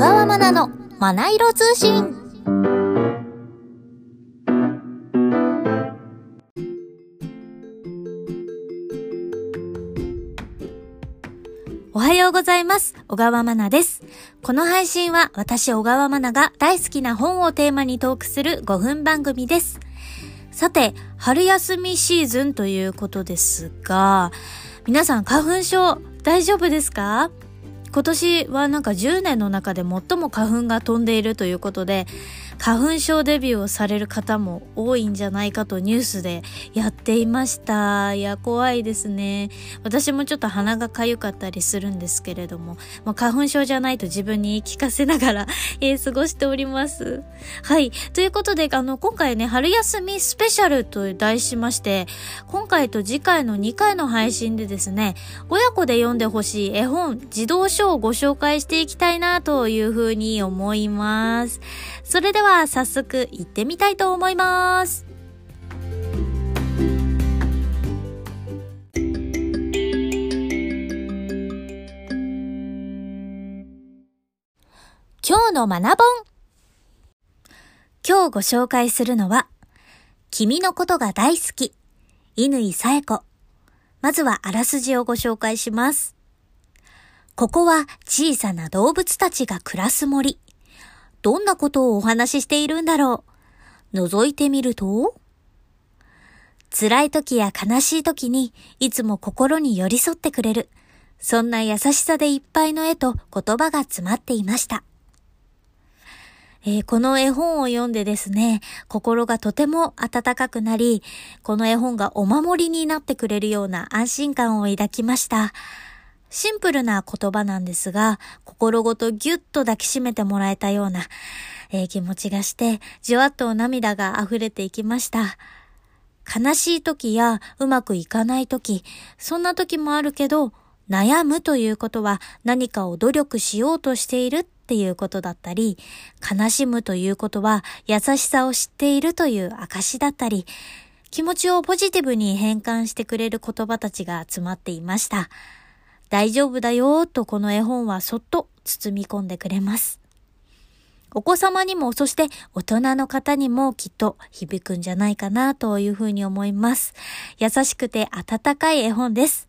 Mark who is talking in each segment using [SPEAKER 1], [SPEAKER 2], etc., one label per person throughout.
[SPEAKER 1] 川まなのまな色通信おはようございます。小川まなです。この配信は私小川まなが大好きな本をテーマにトークする5分番組です。さて、春休みシーズンということですが、皆さん花粉症大丈夫ですか？今年はなんか10年の中で最も花粉が飛んでいるということで、花粉症デビューをされる方も多いんじゃないかとニュースでやっていました。いや、怖いですね。私もちょっと鼻が痒かったりするんですけれども、まあ、花粉症じゃないと自分に言い聞かせながら、え過ごしております。はい。ということで、あの、今回ね、春休みスペシャルと題しまして、今回と次回の2回の配信でですね、親子で読んでほしい絵本、児童書をご紹介していきたいなというふうに思います。それでは早速行ってみたいと思います。今日の学ぼん今日ご紹介するのは、君のことが大好き、乾さえ子。まずはあらすじをご紹介します。ここは小さな動物たちが暮らす森。どんなことをお話ししているんだろう覗いてみると辛い時や悲しい時にいつも心に寄り添ってくれる。そんな優しさでいっぱいの絵と言葉が詰まっていました。えーこの絵本を読んでですね、心がとても温かくなり、この絵本がお守りになってくれるような安心感を抱きました。シンプルな言葉なんですが、心ごとぎゅっと抱きしめてもらえたような、えー気持ちがして、じわっと涙が溢れていきました。悲しい時やうまくいかない時、そんな時もあるけど、悩むということは何かを努力しようとしているっていうことだったり、悲しむということは優しさを知っているという証だったり、気持ちをポジティブに変換してくれる言葉たちが詰まっていました。大丈夫だよとこの絵本はそっと包み込んでくれます。お子様にも、そして大人の方にもきっと響くんじゃないかなというふうに思います。優しくて温かい絵本です。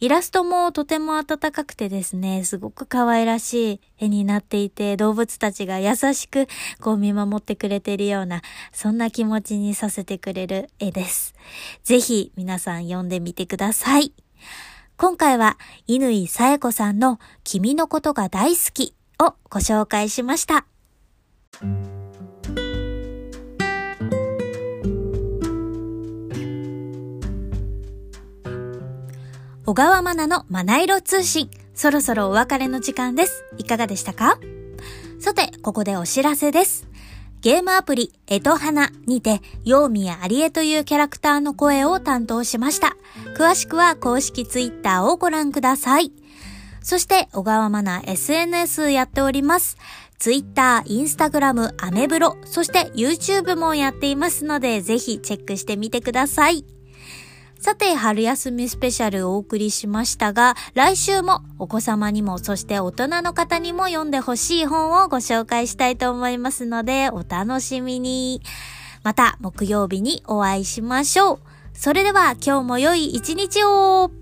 [SPEAKER 1] イラストもとても温かくてですね、すごく可愛らしい絵になっていて、動物たちが優しくこう見守ってくれているような、そんな気持ちにさせてくれる絵です。ぜひ皆さん読んでみてください。今回は、乾さえ子さんの君のことが大好きをご紹介しました。小川まなのまな色通信。そろそろお別れの時間です。いかがでしたか？さて、ここでお知らせです。ゲームアプリ、えとはなにて、ヨーミやアリエというキャラクターの声を担当しました。詳しくは公式ツイッターをご覧ください。そして、小川まな SNS やっております。ツイッター、インスタグラム、アメブロ、そして YouTube もやっていますので、ぜひチェックしてみてください。さて、春休みスペシャルをお送りしましたが、来週もお子様にも、そして大人の方にも読んでほしい本をご紹介したいと思いますので、お楽しみに。また、木曜日にお会いしましょう。それでは、今日も良い一日を